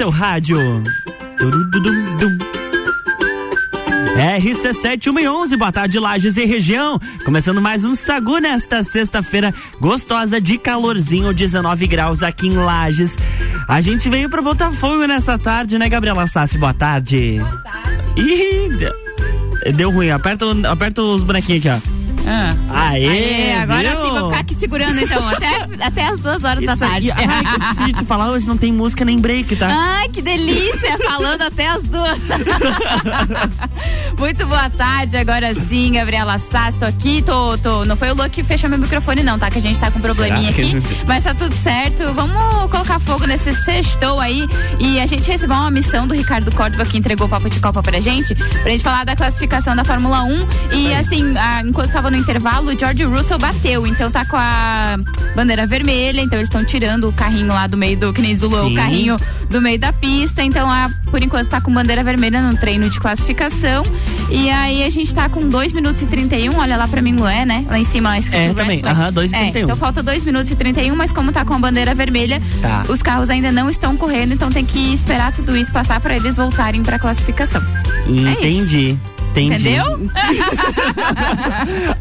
seu rádio. RC7111, boa tarde, Lages e região. Começando mais um Sagu nesta sexta-feira gostosa de calorzinho, 19 graus aqui em Lages. A gente veio pra botar fogo nessa tarde, né, Gabriela Sassi? Boa tarde. Boa tarde. Ih, deu ruim. Aperta, aperta os bonequinhos aqui, ó. Ah. Aê, Aê, agora viu? sim, vou ficar aqui segurando então, até, até as duas horas da Isso aí. tarde. Ai, eu esqueci de falar, hoje não tem música nem break, tá? Ai, que delícia! Falando até as duas. Muito boa tarde, agora sim, Gabriela Sass, tô aqui, tô, tô, não foi o Lu que fechou meu microfone não, tá? Que a gente tá com um probleminha Será? aqui, mas tá tudo certo. Vamos colocar fogo nesse sextou aí e a gente recebeu uma missão do Ricardo Córdova que entregou o papo de copa pra gente, pra gente falar da classificação da Fórmula 1 e assim, a, enquanto tava no intervalo, o George Russell bateu, então tá com a bandeira vermelha, então eles estão tirando o carrinho lá do meio do, que nem Zulu, o carrinho do meio da pista, então a, por enquanto tá com bandeira vermelha no treino de classificação. E aí a gente tá com 2 minutos e 31, olha lá pra mim, Lué, né? Lá em cima, escrito É, também, aham, 2 e É, 31. então falta 2 minutos e 31, mas como tá com a bandeira vermelha, Tá. os carros ainda não estão correndo, então tem que esperar tudo isso passar pra eles voltarem pra classificação. Entendi. Entendi. Entendeu?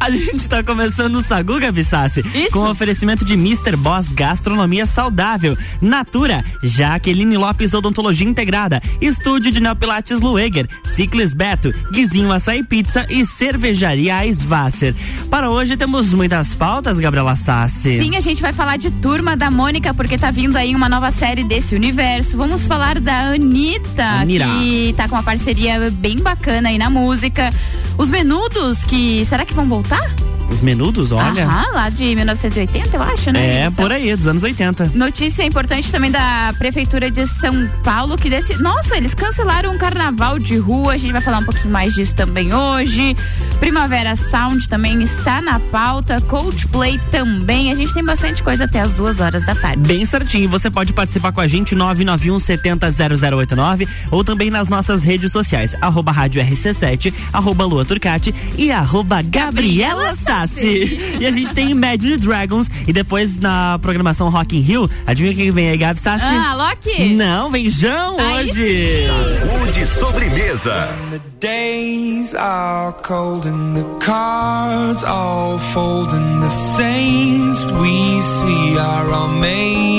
A gente tá começando o Sagu, Gabi Sassi, Isso. com oferecimento de Mr. Boss Gastronomia Saudável, Natura, Jaqueline Lopes Odontologia Integrada, Estúdio de Neopilates Lueger, Ciclis Beto, Guizinho Açaí Pizza e Cervejaria Svasser. Para hoje temos muitas pautas, Gabriela Sassi. Sim, a gente vai falar de Turma da Mônica, porque tá vindo aí uma nova série desse universo. Vamos falar da Anitta, Anira. que tá com uma parceria bem bacana aí na música. Os menudos, que será que vão voltar? あ! Os menudos, olha. Aham, lá de 1980, eu acho, né? É, são- por aí, dos anos 80. Notícia importante também da Prefeitura de São Paulo, que desse. Nossa, eles cancelaram um carnaval de rua. A gente vai falar um pouquinho mais disso também hoje. Primavera Sound também está na pauta. Coldplay também. A gente tem bastante coisa até as duas horas da tarde. Bem certinho, você pode participar com a gente 991 70 0089 ou também nas nossas redes sociais, arroba rádio RC7, arroba Lua Turcati e arroba Gabriela Sassi. E a gente tem Imagine Dragons e depois na programação Rock in Rio, adivinha quem vem aí, Gabi Sassi? Ah, Loki? Não, vem Jão Aí hoje. Saúde sobremesa. The days are cold and the cards all fold and the saints we see are all made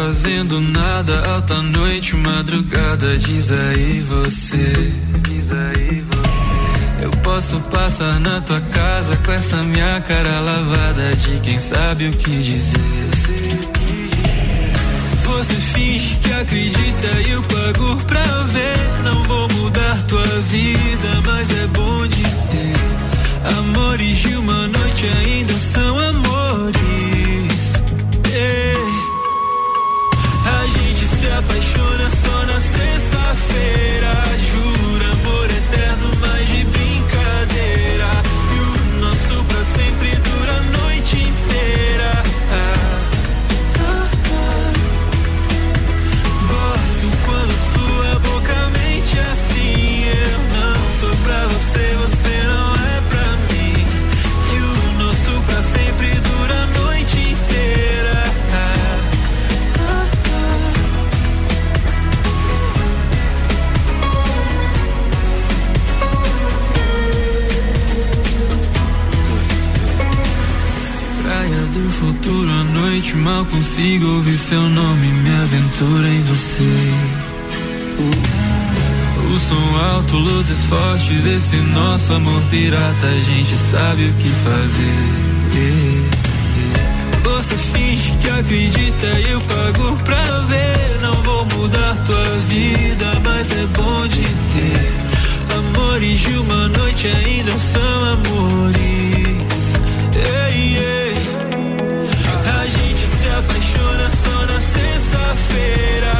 Fazendo nada, alta noite, madrugada, diz aí você. Diz aí você. Eu posso passar na tua casa com essa minha cara lavada de quem sabe o que dizer. Você finge que acredita e eu pago pra ver. Não vou mudar tua vida, mas é bom de ter. Amores de uma noite ainda são amores. Apaixona só na sexta-feira. Futuro à noite mal consigo ouvir seu nome, me aventura em você. O som alto, luzes fortes, esse nosso amor pirata, a gente sabe o que fazer. Você finge que acredita e eu pago pra ver. Não vou mudar tua vida, mas é bom de ter. Amores de uma noite ainda são amores. Sexta-feira. Jura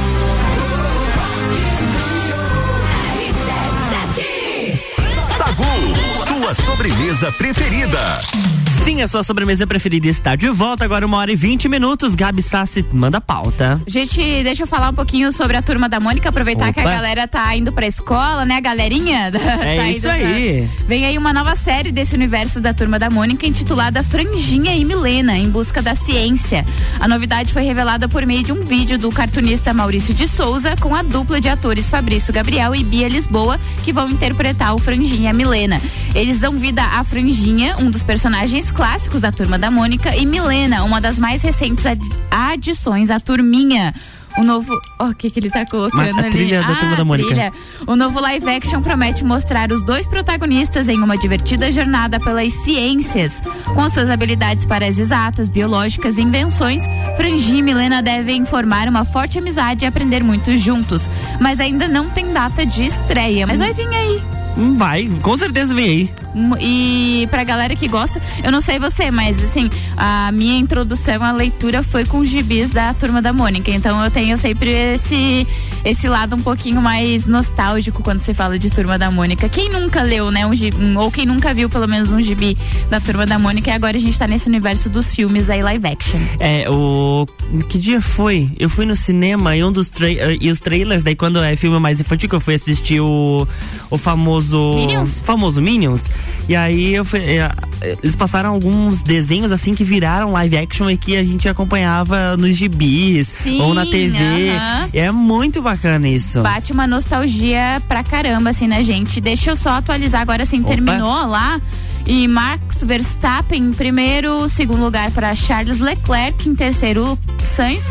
Sua sobremesa preferida. Sim, a sua sobremesa preferida está de volta agora, uma hora e vinte minutos. Gabi Sassi, manda pauta. Gente, deixa eu falar um pouquinho sobre a turma da Mônica, aproveitar Opa. que a galera tá indo pra escola, né? Galerinha. É tá isso aí. Pra... Vem aí uma nova série desse universo da turma da Mônica, intitulada Franjinha e Milena, em busca da ciência. A novidade foi revelada por meio de um vídeo do cartunista Maurício de Souza com a dupla de atores Fabrício Gabriel e Bia Lisboa, que vão interpretar o Franjinha e a Milena. Eles dão vida à Franjinha, um dos personagens clássicos da Turma da Mônica, e Milena, uma das mais recentes adições à Turminha. O novo. O oh, que, que ele tá colocando a ali? Trilha da ah, Turma da Mônica. Trilha. O novo live action promete mostrar os dois protagonistas em uma divertida jornada pelas ciências. Com suas habilidades para as exatas, biológicas e invenções, Frangi e Milena devem formar uma forte amizade e aprender muito juntos. Mas ainda não tem data de estreia. Mas vai vir aí. Hum, vai, com certeza vem aí. Hum, e pra galera que gosta, eu não sei você, mas assim, a minha introdução à leitura foi com os gibis da Turma da Mônica. Então eu tenho sempre esse esse lado um pouquinho mais nostálgico quando se fala de Turma da Mônica. Quem nunca leu, né, um gibi, ou quem nunca viu pelo menos um gibi da Turma da Mônica e agora a gente tá nesse universo dos filmes aí live action. É, o. Que dia foi? Eu fui no cinema e um dos tra e os trailers, daí quando é filme mais infantil, que eu fui assistir o, o famoso. Minions? Famoso Minions. E aí eu fui, é, eles passaram alguns desenhos assim que viraram live action e que a gente acompanhava nos gibis Sim, ou na TV. aham. É muito bacana isso. Bate uma nostalgia pra caramba, assim, né, gente? Deixa eu só atualizar agora, assim, Opa. terminou lá. E Max Verstappen em primeiro, segundo lugar para Charles Leclerc, em terceiro Sainz.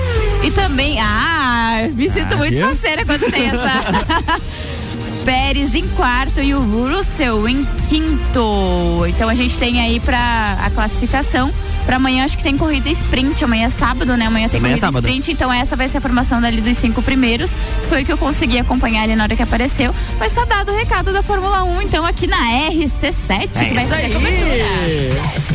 E também, ah, me sinto Ah, muito parceira quando tem essa. Pérez em quarto e o Russell em quinto. Então a gente tem aí pra a classificação. Pra amanhã acho que tem corrida sprint. Amanhã é sábado, né? Amanhã tem Amanhã é corrida sábado. sprint. Então essa vai ser a formação dali dos cinco primeiros. Foi o que eu consegui acompanhar ali na hora que apareceu. Mas tá dado o recado da Fórmula 1, então aqui na RC7, que É vai fazer a cobertura. aí!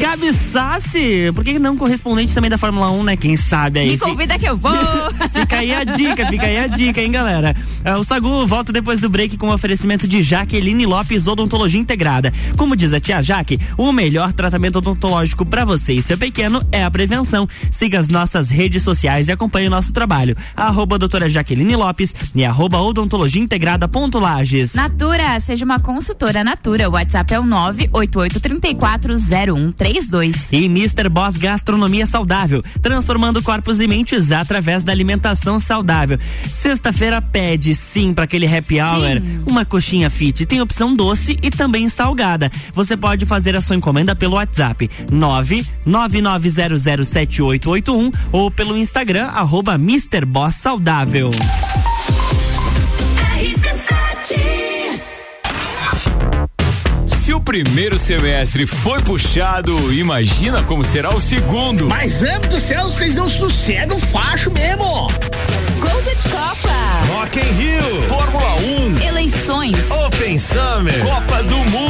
Gabi Sassi, por que não correspondente também da Fórmula 1, né? Quem sabe aí? Me convida que eu vou. Fica aí a dica, fica aí a dica, hein, galera? É, O Sagu volta depois do break com o oferecimento de Jaqueline Lopes Odontologia Integrada. Como diz a tia Jaque, o melhor tratamento odontológico pra você e seu pequeno é a prevenção. Siga as nossas redes sociais e acompanhe o nosso trabalho. Arroba doutora Jaqueline Lopes e arroba odontologia integrada ponto Lages. Natura, seja uma consultora Natura. O WhatsApp é o 988340132. E Mr. Boss Gastronomia Saudável, transformando corpos e mentes através da alimentação saudável. Sexta-feira pede sim para aquele happy hour, uma coxinha fit. Tem opção doce e também salgada. Você pode fazer a sua encomenda pelo WhatsApp 999007881 ou pelo Instagram arroba Mr. Boss Saudável. Se o primeiro semestre foi puxado, imagina como será o segundo. Mas, amo do céu, vocês não sossegam facho mesmo. Gol de Copa, Rock in Rio, Fórmula 1, eleições, Open Summer. Copa do Mundo.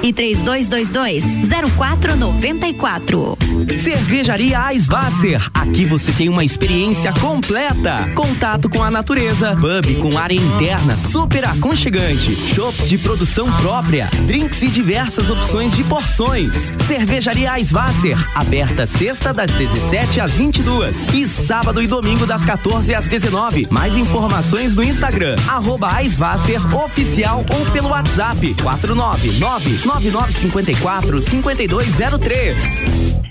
e 3222 0494. Cervejaria Eisvasser. Aqui você tem uma experiência completa. Contato com a natureza, pub com área interna super aconchegante, shops de produção própria, drinks e diversas opções de porções. Cervejaria Eisvasser, aberta sexta das 17 às 22 e sábado e domingo das 14 às 19. Mais informações no Instagram arroba Eisvasser oficial ou pelo WhatsApp 499 9954 5203.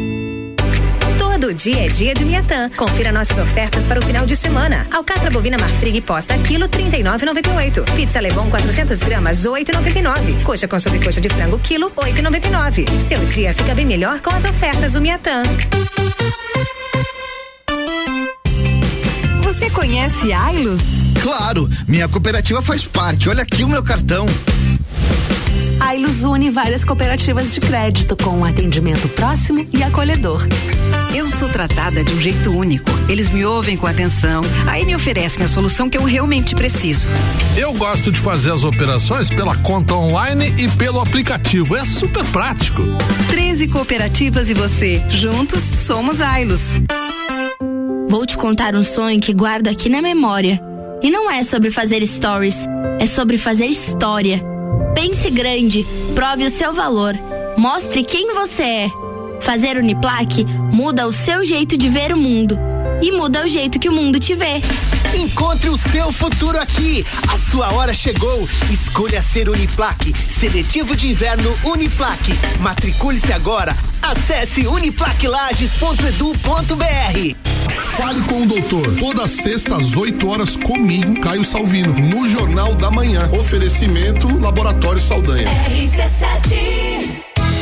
Todo dia é dia de Miatã. Confira nossas ofertas para o final de semana. Alcatra bovina marfrig posta quilo 39,98. Pizza Levon 400 gramas 8,99. Coxa com sobrecoxa de frango quilo 8,99. Seu dia fica bem melhor com as ofertas do Miatã. Você conhece Ailos? Claro, minha cooperativa faz parte. Olha aqui o meu cartão. A Ilus une várias cooperativas de crédito com um atendimento próximo e acolhedor. Eu sou tratada de um jeito único. Eles me ouvem com atenção, aí me oferecem a solução que eu realmente preciso. Eu gosto de fazer as operações pela conta online e pelo aplicativo. É super prático. 13 cooperativas e você. Juntos somos Ailos. Vou te contar um sonho que guardo aqui na memória. E não é sobre fazer stories, é sobre fazer história. Pense grande, prove o seu valor, mostre quem você é. Fazer Uniplaque muda o seu jeito de ver o mundo e muda o jeito que o mundo te vê. Encontre o seu futuro aqui. A sua hora chegou. Escolha ser Uniplaque. Seletivo de inverno Uniplaque. Matricule-se agora. Acesse uniplaquilages.edu.br. Fale com o doutor. Toda sexta às 8 horas comigo, Caio Salvino, no Jornal da Manhã. Oferecimento Laboratório Saldanha. RC7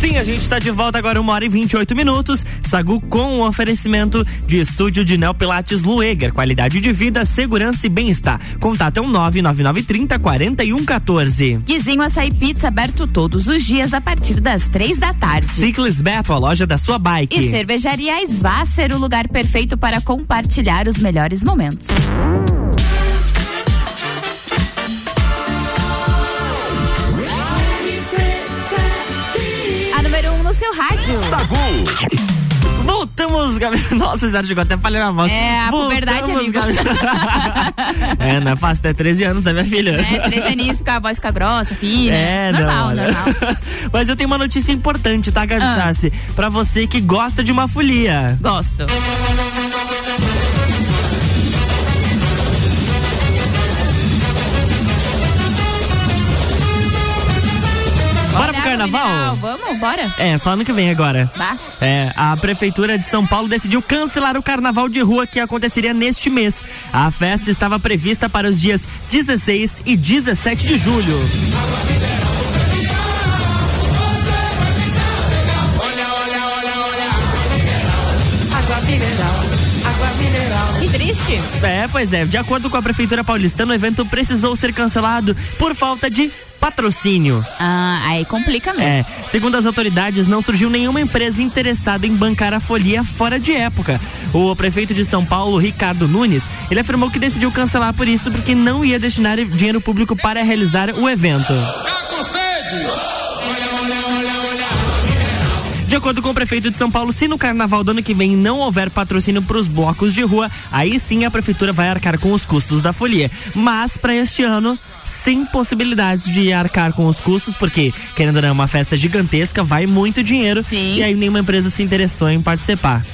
Sim, a gente está de volta agora, uma hora e 28 minutos. Sagu com o oferecimento de estúdio de Neopilates Lueger. Qualidade de vida, segurança e bem-estar. Contato é um 99930 4114. Guizinho Açaí Pizza aberto todos os dias a partir das três da tarde. Ciclis Beto, a loja da sua bike. E cervejaria Svasser, o lugar perfeito para compartilhar os melhores momentos. Seu rádio. Sagu. Voltamos, Gabi. Nossa, Zé chegou até falei na voz. É, a Voltamos, puberdade, amigo. Gabi. é, não é fácil, até 13 anos, é minha filha. É, 13 aninhos, fica, a voz fica grossa, fina. É, normal, não, normal. Mas eu tenho uma notícia importante, tá, Gabi Ah. Sassi? Pra você que gosta de uma folia. Gosto. Carnaval? Vamos, bora. É, só ano que vem agora. Bah. É, a Prefeitura de São Paulo decidiu cancelar o carnaval de rua que aconteceria neste mês. A festa estava prevista para os dias 16 e 17 de julho. Que triste. É, pois é. De acordo com a Prefeitura Paulistana, o evento precisou ser cancelado por falta de patrocínio. Ah, aí complica mesmo. É, segundo as autoridades, não surgiu nenhuma empresa interessada em bancar a folia fora de época. O prefeito de São Paulo, Ricardo Nunes, ele afirmou que decidiu cancelar por isso porque não ia destinar dinheiro público para realizar o evento. De acordo com o prefeito de São Paulo, se no carnaval do ano que vem não houver patrocínio para os blocos de rua, aí sim a prefeitura vai arcar com os custos da folia. Mas para este ano, sem possibilidades de arcar com os custos, porque querendo ou não, é uma festa gigantesca, vai muito dinheiro Sim. e aí nenhuma empresa se interessou em participar.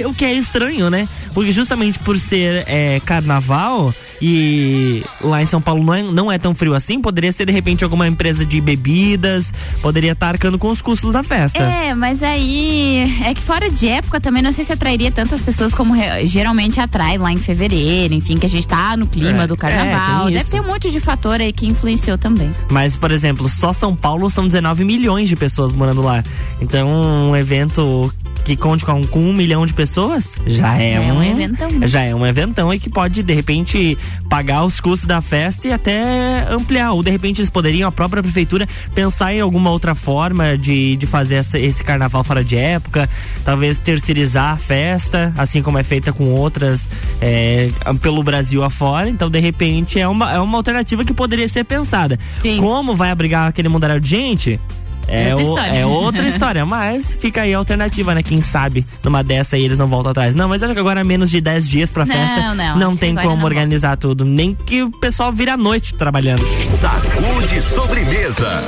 É, o que é estranho, né? Porque justamente por ser é, carnaval e lá em São Paulo não é, não é tão frio assim, poderia ser de repente alguma empresa de bebidas, poderia estar arcando com os custos da festa. É, mas aí é que fora de época também não sei se atrairia tantas pessoas como re- geralmente atrai lá em fevereiro, enfim, que a gente tá no clima É, do é, carnaval. tem Deve ter um monte de fator aí que influenciou também. Mas, por exemplo, só São Paulo são 19 milhões de pessoas morando lá. Então, um evento que conte com, com um milhão de pessoas, já é, É um, um eventão, né? Já é um eventão e que pode, de repente, pagar os custos da festa e até ampliar. Ou de repente eles poderiam, a própria prefeitura, pensar em alguma outra forma de, de fazer essa- esse carnaval fora de época, talvez terceirizar a festa, assim como é feita com outras é, pelo Brasil afora. Então, de repente, é uma, é uma alternativa que poderia ser pensada. Como vai abrigar aquele mundaréu de gente? É, Outra o- história. é outra história, mas fica aí a alternativa, né? Quem sabe numa dessa aí eles não voltam atrás. Não, mas olha que agora é menos de 10 dias pra Não, festa. não, acho que tem como não organizar tudo. Nem que o pessoal vire à noite trabalhando. Sacude sobremesa.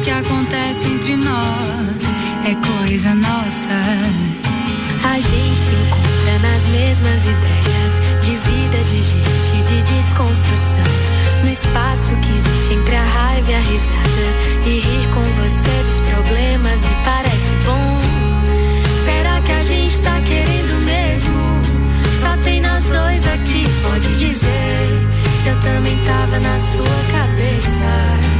O que acontece entre nós é coisa nossa. A gente se encontra nas mesmas ideias de vida, de gente, de desconstrução. No espaço que existe entre a raiva e a risada. E rir com você dos problemas me parece bom. Será que a gente tá querendo mesmo? Só tem nós dois aqui, pode dizer. Se eu também tava na sua cabeça.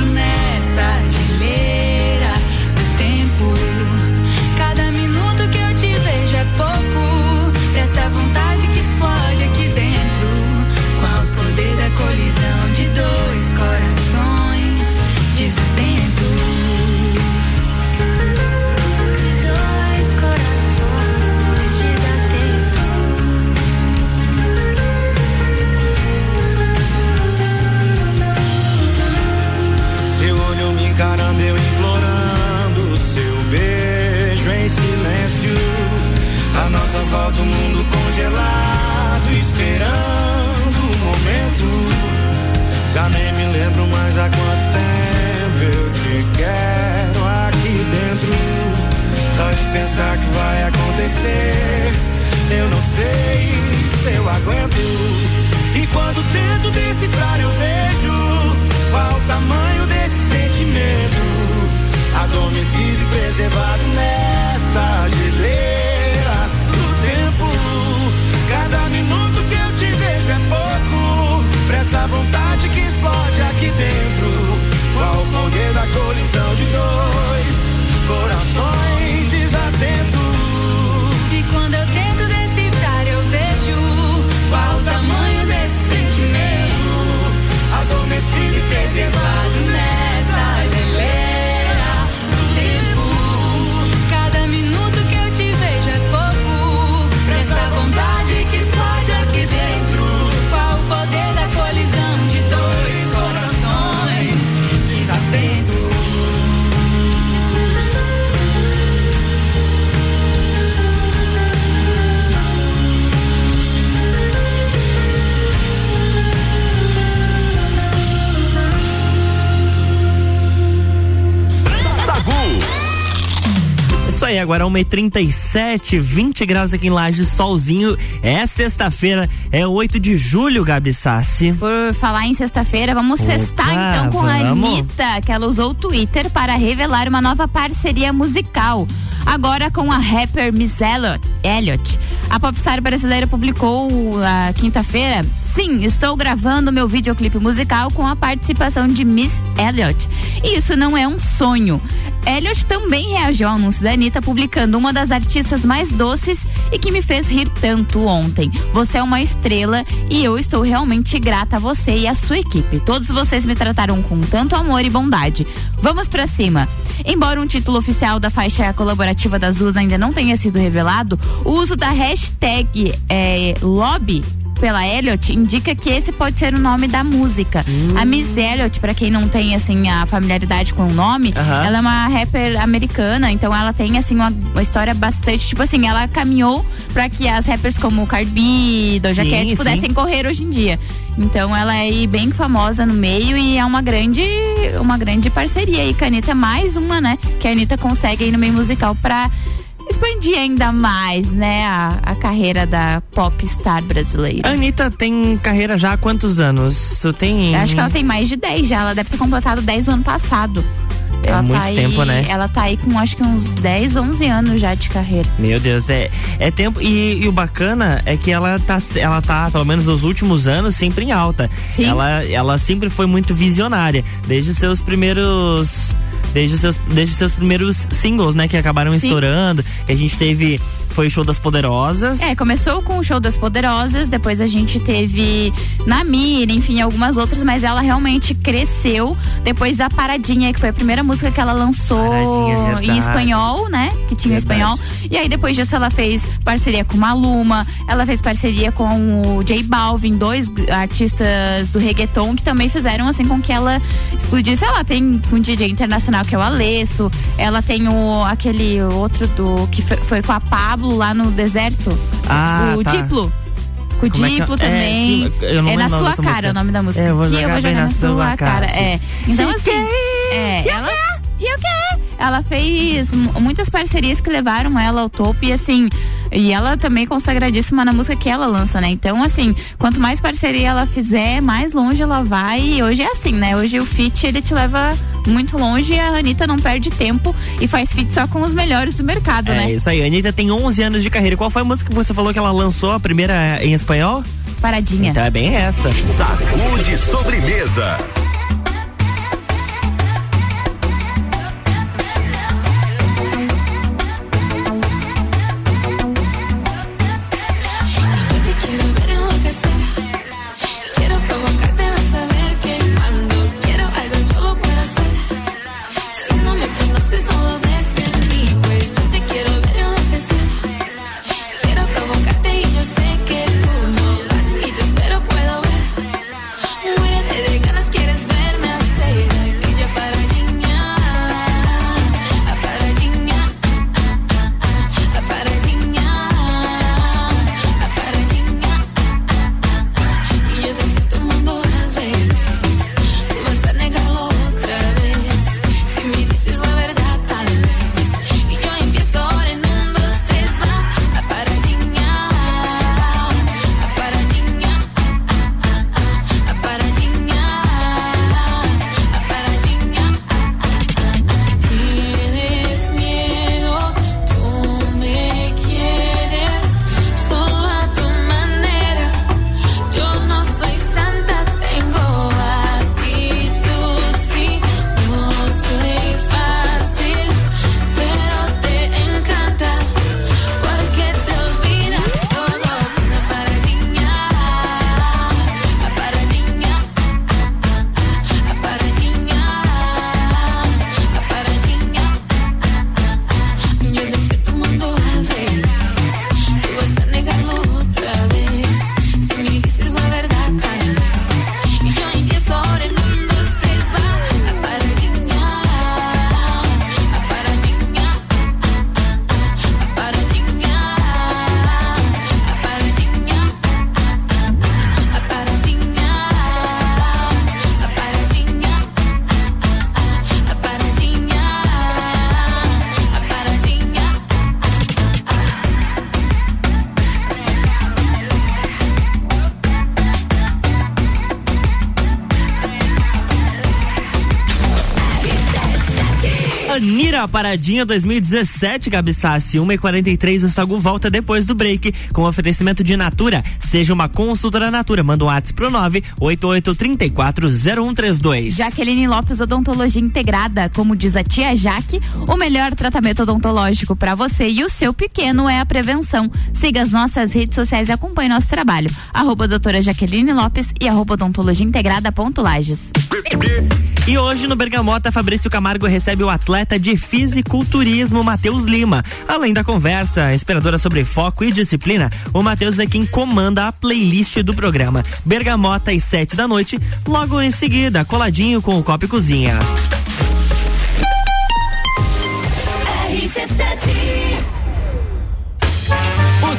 volta o mundo. Agora 1h37, 20 graus aqui em Lages, solzinho. É sexta-feira, é 8 de julho, Gabi Sassi. Por falar em sexta-feira, vamos Opa, sextar então com a vamos. Anitta, que ela usou o Twitter para revelar uma nova parceria musical. Agora com a rapper Miss Elliot. Elliot. A popstar brasileira publicou a quinta-feira. Sim, estou gravando meu videoclipe musical com a participação de Miss Elliot. E isso não é um sonho. Elliot também reagiu ao anúncio da Anitta, publicando uma das artistas mais doces e que me fez rir tanto ontem. Você é uma estrela e eu estou realmente grata a você e a sua equipe. Todos vocês me trataram com tanto amor e bondade. Vamos pra cima. Embora um título oficial da faixa colaborativa das duas ainda não tenha sido revelado, o uso da hashtag eh, lobby pela Elliot indica que esse pode ser o nome da música. A Miss Elliot, pra quem não tem assim a familiaridade com o nome, Aham. ela é uma rapper americana, então ela tem assim uma, uma história bastante, tipo assim, ela caminhou pra que as rappers como Cardi B, Doja Sim, Cat sim. pudessem correr hoje em dia. Então ela é bem famosa no meio e é uma grande uma grande parceria aí com a Anitta, mais uma, né, que a Anitta consegue aí no meio musical pra expandir ainda mais, né, a, a carreira da pop star brasileira. A Anitta tem carreira já há quantos anos? Tu tem. Acho que ela tem mais de 10 já. Ela deve ter completado 10 no ano passado. É ela muito tá aí- tempo, né? Ela tá aí com acho que uns 10, 11 anos já de carreira. Meu Deus, é, é tempo. E, e o bacana é que ela tá, ela tá, pelo menos nos últimos anos, sempre em alta. Sim. Ela, ela sempre foi muito visionária. Desde os seus primeiros. Desde os seus, desde os seus primeiros singles, né? Que acabaram Sim. estourando. Que a gente teve. Foi o show das Poderosas. É, começou com o show das Poderosas, depois a gente teve Namir, enfim, algumas outras, mas ela realmente cresceu depois da Paradinha, que foi a primeira música que ela lançou em espanhol, né? Que tinha Verdade. espanhol. E aí depois disso ela fez parceria com Maluma, ela fez parceria com o J Balvin, dois artistas do reggaeton que também fizeram assim com que ela explodisse. Ela tem um DJ internacional que é o Alesso, ela tem o aquele outro do que foi, foi com a Pablo lá no deserto, Ah, o tá. Diplo. Com o Como é que é? Diplo É, também. eu é lembro na sua cara música. o nome da música. É, eu vou que jogar bem na sua cara, sim. É. Então assim, é, ela e o quê? Ela fez mu- muitas parcerias que levaram ela ao topo e assim, e ela também é consagradíssima na música que ela lança, né? Então, assim, quanto mais parceria ela fizer, mais longe ela vai. E hoje é assim, né? Hoje o feat ele te leva muito longe e a Anitta não perde tempo e faz feat só com os melhores do mercado, É né? isso aí, a Anitta tem 11 anos de carreira. Qual foi a música que você falou que ela lançou, a primeira em espanhol? Paradinha. Então é bem essa. Sacude sobremesa. Paradinha 2017, Gabi Sassi, 1h43, o Sagu volta depois do break com oferecimento de Natura. Seja uma consultora Natura, manda um WhatsApp pro 988340132. Jaqueline Lopes Odontologia Integrada, como diz a tia Jaque, o melhor tratamento odontológico para você e o seu pequeno é a prevenção. Siga as nossas redes sociais e acompanhe nosso trabalho. Arroba doutora Jaqueline Lopes e arroba odontologia integrada ponto Lages. E hoje no Bergamota, Fabrício Camargo recebe o atleta de fisiculturismo Matheus Lima. Além da conversa inspiradora sobre foco e disciplina, o Matheus é quem comanda a playlist do programa. Bergamota às sete da noite, logo em seguida, coladinho com o Copo e Cozinha. O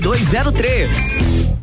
5203.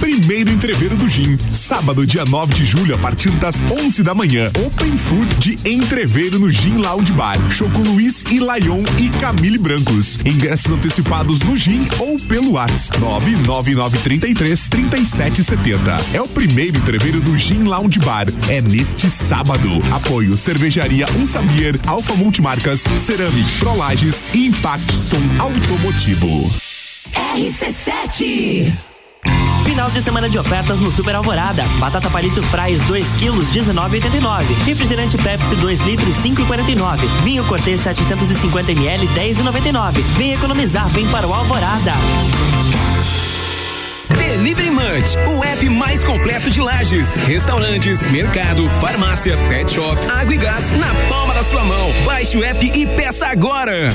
Primeiro entreveiro do Gin, sábado, dia 9 de julho, a partir das 11 da manhã. Open Food de entreveiro no Gin Lounge Bar. Choco Luiz e Laion e Camille Brancos. Ingressos antecipados no Gin ou pelo WhatsApp 99933 3770. É o primeiro entreveiro do Gin Lounge Bar. É neste sábado. Apoio Cervejaria Um Sabier, Alfa Multimarcas, Ceramic, Prolages e Impact Som Automotivo. RC7 Final de semana de ofertas no Super Alvorada. Batata palito fries 2 quilos 19,89. Refrigerante Pepsi 2 litros 5,49. Vinho Cortez 750 ml 10,99. Vem economizar, vem para o Alvorada. Delivery Munch, o app mais completo de lajes, restaurantes, mercado, farmácia, pet shop, água e gás na palma da sua mão. Baixe o app e peça agora.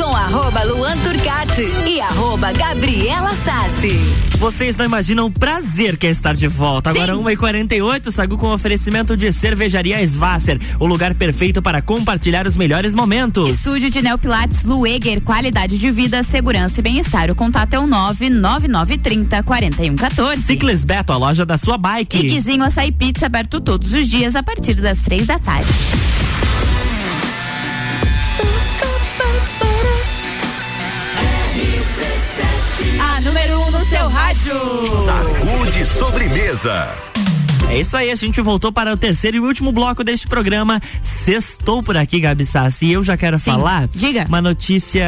Com arroba Luan Turcati e arroba Gabriela Sassi. Vocês não imaginam o prazer que é estar de volta. Agora 1h48, Sagu com oferecimento de cervejaria Svasser, o lugar perfeito para compartilhar os melhores momentos. Estúdio de Neopilates Lueger, qualidade de vida, segurança e bem-estar. O contato é o 99930 4114. Ciclis Beto, a loja da sua bike. E Guizinho Açaí Pizza aberto todos os dias a partir das três da tarde. Seu rádio. Sacude sobremesa. É isso aí, a gente voltou para o terceiro e último bloco deste programa. Sextou por aqui, Gabi Sassi. E eu já quero Sim, falar diga. uma notícia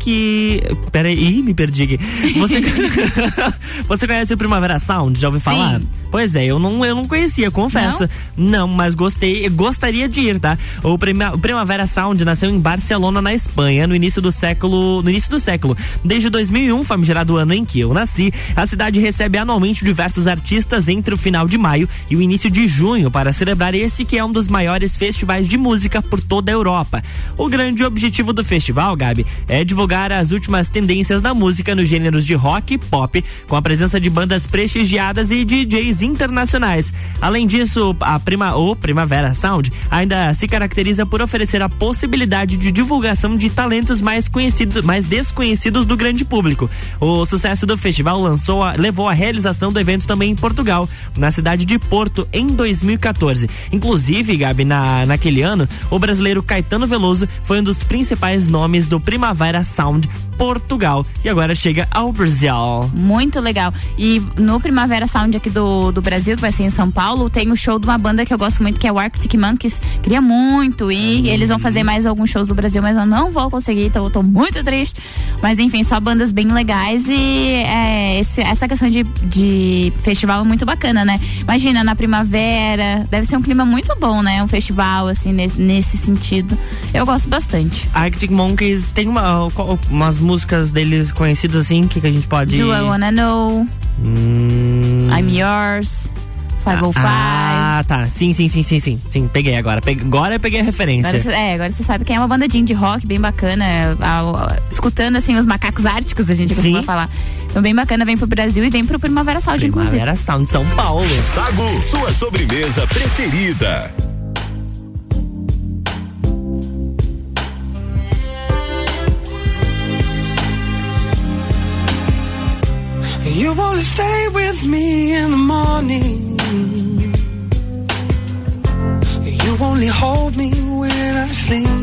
que. Peraí, ih, me perdi. Você, Você conhece o Primavera Sound? Já ouviu falar? Sim. Pois é, eu não, eu não conhecia, confesso. Não, mas gostei, gostaria de ir, tá? O, Prima, o Primavera Sound nasceu em Barcelona, na Espanha, no início do século. No início do século. Desde 2001, famigerado ano em que eu nasci, a cidade recebe anualmente diversos artistas entre o final de maio e o início de junho para celebrar esse que é um dos maiores festivais de música por toda a Europa. O grande objetivo do festival, Gabi, é divulgar as últimas tendências da música nos gêneros de rock e pop, com a presença de bandas prestigiadas e DJs internacionais. Além disso, a prima, o Primavera Sound ainda se caracteriza por oferecer a possibilidade de divulgação de talentos mais conhecidos, mais desconhecidos do grande público. O sucesso do festival lançou a, levou à realização do evento também em Portugal, na cidade de Porto, em 2014. Inclusive, Gabi, na, naquele ano, o brasileiro Caetano Veloso foi um dos principais nomes do Primavera Sound Portugal e agora chega ao Brasil. Muito legal. E no Primavera Sound aqui do, do Brasil, que vai ser em São Paulo, tem o show de uma banda que eu gosto muito, que é o Arctic Monkeys. Queria muito ir. Eles vão fazer mais alguns shows do Brasil, mas eu não vou conseguir, então eu tô muito triste. Mas enfim, só bandas bem legais e é, esse- essa questão de, de festival é muito bacana, né? Imagina, na primavera, deve ser um clima muito bom, né? Um festival, assim, nesse, nesse sentido. Eu gosto bastante. Arctic Monkeys tem uma, umas músicas deles conhecidas assim que, que a gente pode. Do I Wanna Know, Hum... I'm Yours, 505. Ah, tá. Sim, sim, sim, sim, sim. Sim, peguei agora. Peguei- agora eu peguei a referência. Agora, cê- é, agora você sabe que é uma banda de indie rock bem bacana. é, ao- ao- escutando assim os macacos árticos, a gente costuma Sim. falar. Então bem bacana, vem pro Brasil e vem pro Primavera Sound, inclusive. Primavera Sound São Paulo. Sagu, sua sobremesa preferida. You only stay with me in the morning. You only hold me when I sleep.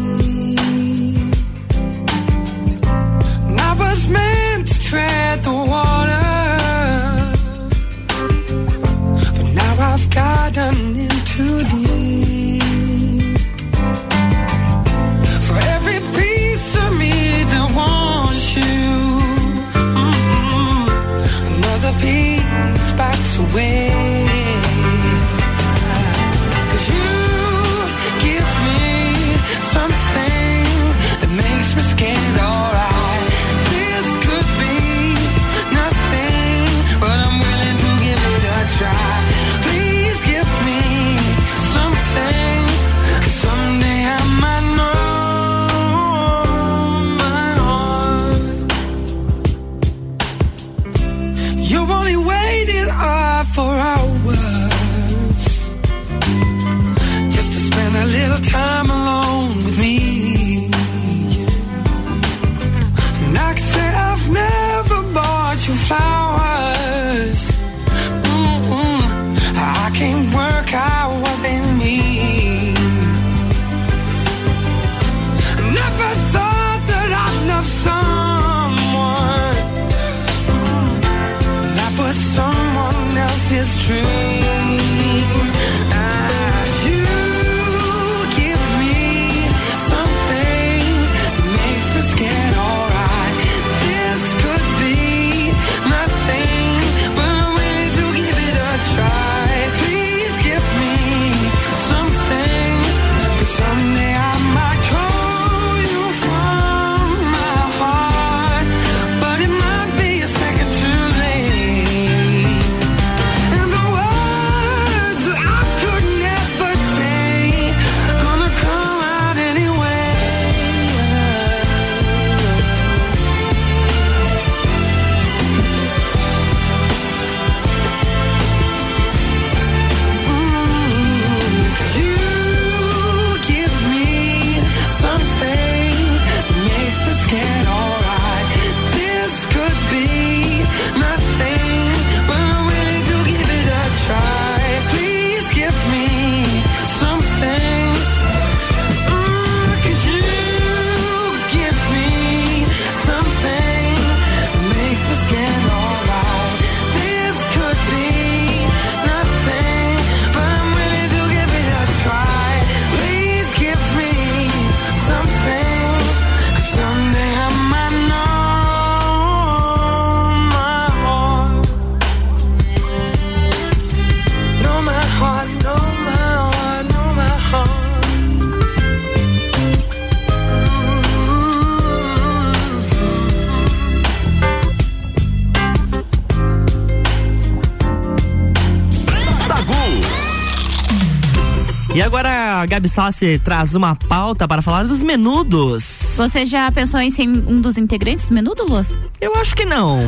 A Gabi Sassi traz uma pauta para falar dos menudos. Você já pensou em ser um dos integrantes do Menudo, Luz? Eu acho que não.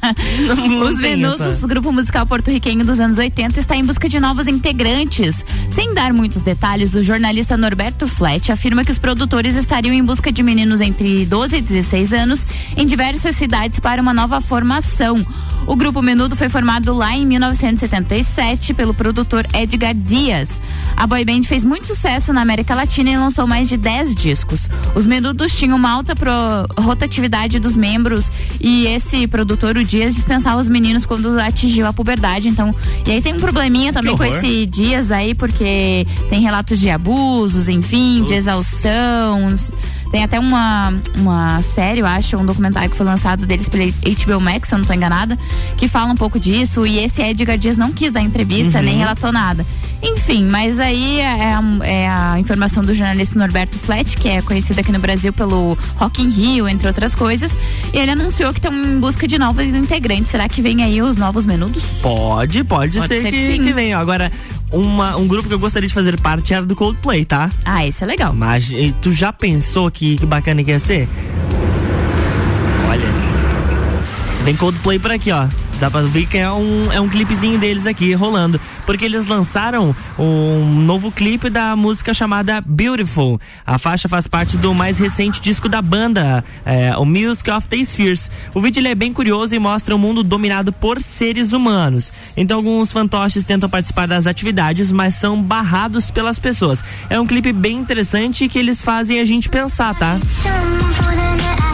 não, não Os Menudos, essa. grupo musical porto-riquenho dos anos 80, está em busca de novos integrantes. Sem dar muitos detalhes, o jornalista Norberto Flet afirma que os produtores estariam em busca de meninos entre 12 e 16 anos em diversas cidades para uma nova formação. O grupo Menudo foi formado lá em 1977 pelo produtor Edgar Dias. A boy band fez muito sucesso na América Latina e lançou mais de 10 discos. Os Menudos tinham uma alta rotatividade dos membros e esse produtor, o Dias, dispensava os meninos quando atingiu a puberdade. Então, e aí tem um probleminha também com esse Dias aí, porque tem relatos de abusos, enfim, de exaustão. Tem até uma, uma série, eu acho, um documentário que foi lançado deles pela HBO Max, se eu não tô enganada, que fala um pouco disso. E esse Edgar Dias não quis dar entrevista, Uhum. nem relatou nada. Enfim, mas aí é a, é a informação do jornalista Norberto Flet, que é conhecido aqui no Brasil pelo Rock in Rio, entre outras coisas. E ele anunciou que estão em busca de novos integrantes. Será que vem aí os novos menudos? Pode, pode, Pode ser, ser que, que que venha. Agora, uma, um grupo que eu gostaria de fazer parte era do Coldplay, tá? Ah, esse é legal. Mas tu já pensou que, que bacana que ia ser? Olha. Vem Coldplay por aqui, ó. Dá pra ver que é um, é um clipezinho deles aqui rolando. Porque eles lançaram um novo clipe da música chamada Beautiful. A faixa faz parte do mais recente disco da banda, é, o Music of the Spheres. O vídeo é bem curioso e mostra um mundo dominado por seres humanos. Então alguns fantoches tentam participar das atividades, mas são barrados pelas pessoas. É um clipe bem interessante que eles fazem a gente pensar, tá? Lembrando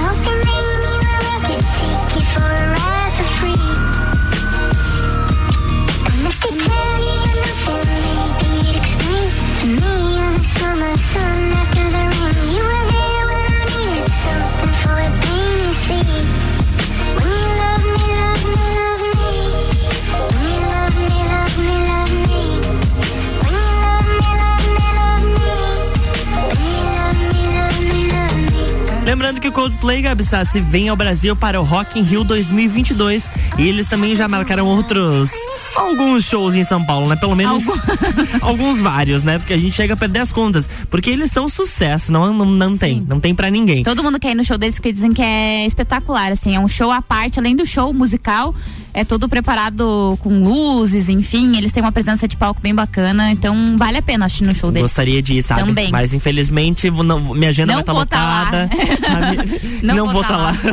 que o Coldplay, Gabi Sassi, vem ao Brasil para o Rock in Rio 2022 e eles também já marcaram outros alguns shows em São Paulo, né? Pelo menos alguns vários, né? Porque a gente chega a perder as contas, porque eles são sucesso, não não, não tem, não tem pra ninguém. Todo mundo quer ir no show deles porque dizem que é espetacular, assim, é um show à parte, além do show musical, é todo preparado com luzes, enfim, eles têm uma presença de palco bem bacana, então vale a pena assistir no show deles. Gostaria de ir, sabe? Também. Mas infelizmente não- minha agenda Não vai estar tá lá. lotada. sabe? Não Não, vou vou tá estar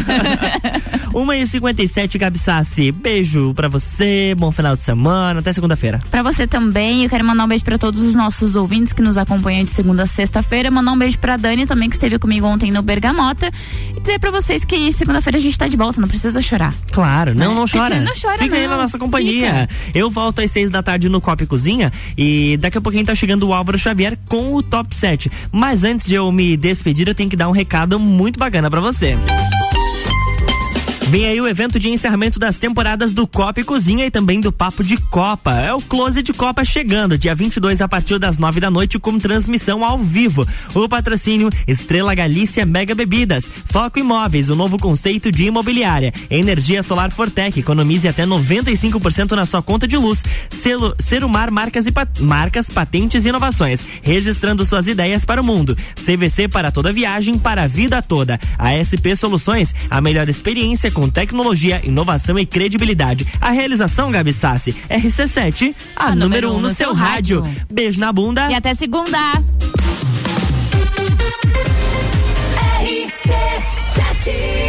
lá. 1 e 57 Gabi Sassi. Beijo pra você, bom final de semana, até segunda-feira. Pra você também, eu quero mandar um beijo pra todos os nossos ouvintes que nos acompanham de segunda a sexta-feira. Mandar um beijo pra Dani também, que esteve comigo ontem no Bergamota. E dizer pra vocês que segunda-feira a gente tá de volta, não precisa chorar. Claro, não, não chora. Não chora, Fica aí não. na nossa companhia. Eu volto às seis da tarde no Copa e Cozinha e daqui a pouquinho tá chegando o Álvaro Xavier com o Top 7. Mas antes de eu me despedir, eu tenho que dar um recado muito bacana pra você. Vem aí o evento de encerramento das temporadas do Copa e Cozinha e também do Papo de Copa. É o Close de Copa chegando, dia 22 a partir das 9 da noite com transmissão ao vivo. O patrocínio Estrela Galícia Mega Bebidas, Foco Imóveis, o novo conceito de imobiliária, Energia Solar Fortec, economize até 95% na sua conta de luz. Selo Serumar Marcas e Marcas, Patentes e Inovações, registrando suas ideias para o mundo. CVC para toda viagem, para a vida toda. A SP Soluções, a melhor experiência com com tecnologia, inovação e credibilidade. A realização, Gabi Sassi, RC7, a, a número 1 um no, seu rádio. rádio. Beijo na bunda. E até segunda. RC7